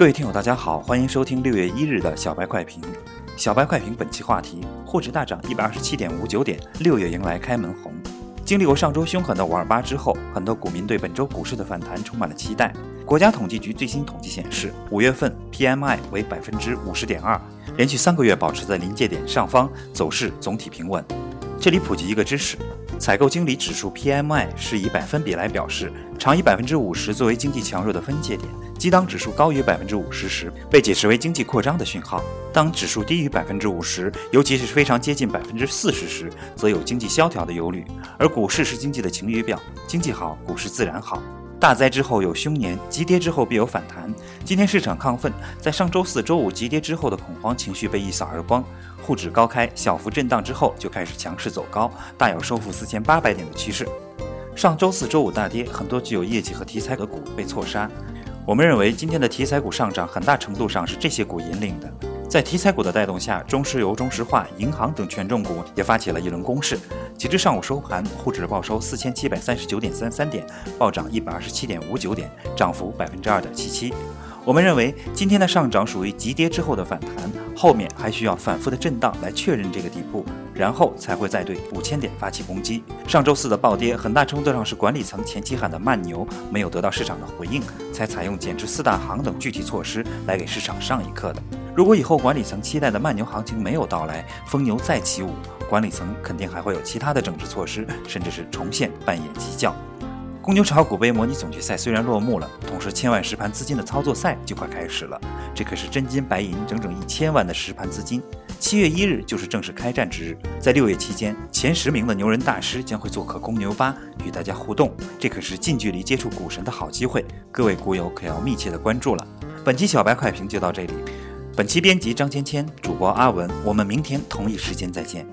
各位听友，大家好，欢迎收听六月一日的小白快评。小白快评本期话题：沪指大涨一百二十七点五九点，六月迎来开门红。经历过上周凶狠的五二八之后，很多股民对本周股市的反弹充满了期待。国家统计局最新统计显示，五月份 PMI 为百分之五十点二，连续三个月保持在临界点上方，走势总体平稳。这里普及一个知识。采购经理指数 PMI 是以百分比来表示，常以百分之五十作为经济强弱的分界点。即当指数高于百分之五十时，被解释为经济扩张的讯号；当指数低于百分之五十，尤其是非常接近百分之四十时，则有经济萧条的忧虑。而股市是经济的晴雨表，经济好，股市自然好。大灾之后有凶年，急跌之后必有反弹。今天市场亢奋，在上周四周五急跌之后的恐慌情绪被一扫而光，沪指高开小幅震荡之后就开始强势走高，大有收复四千八百点的趋势。上周四周五大跌，很多具有业绩和题材的股被错杀。我们认为今天的题材股上涨很大程度上是这些股引领的。在题材股的带动下，中石油、中石化、银行等权重股也发起了一轮攻势。截至上午收盘，沪指报收四千七百三十九点三三点，暴涨一百二十七点五九点，涨幅百分之二点七七。我们认为今天的上涨属于急跌之后的反弹，后面还需要反复的震荡来确认这个底部，然后才会再对五千点发起攻击。上周四的暴跌很大程度上是管理层前期喊的慢牛没有得到市场的回应，才采用减持四大行等具体措施来给市场上一课的。如果以后管理层期待的慢牛行情没有到来，疯牛再起舞，管理层肯定还会有其他的整治措施，甚至是重现半夜鸡叫。公牛炒股杯模拟总决赛虽然落幕了，同时千万实盘资金的操作赛就快开始了。这可是真金白银，整整一千万的实盘资金。七月一日就是正式开战之日，在六月期间，前十名的牛人大师将会做客公牛吧与大家互动，这可是近距离接触股神的好机会，各位股友可要密切的关注了。本期小白快评就到这里。本期编辑张芊芊，主播阿文，我们明天同一时间再见。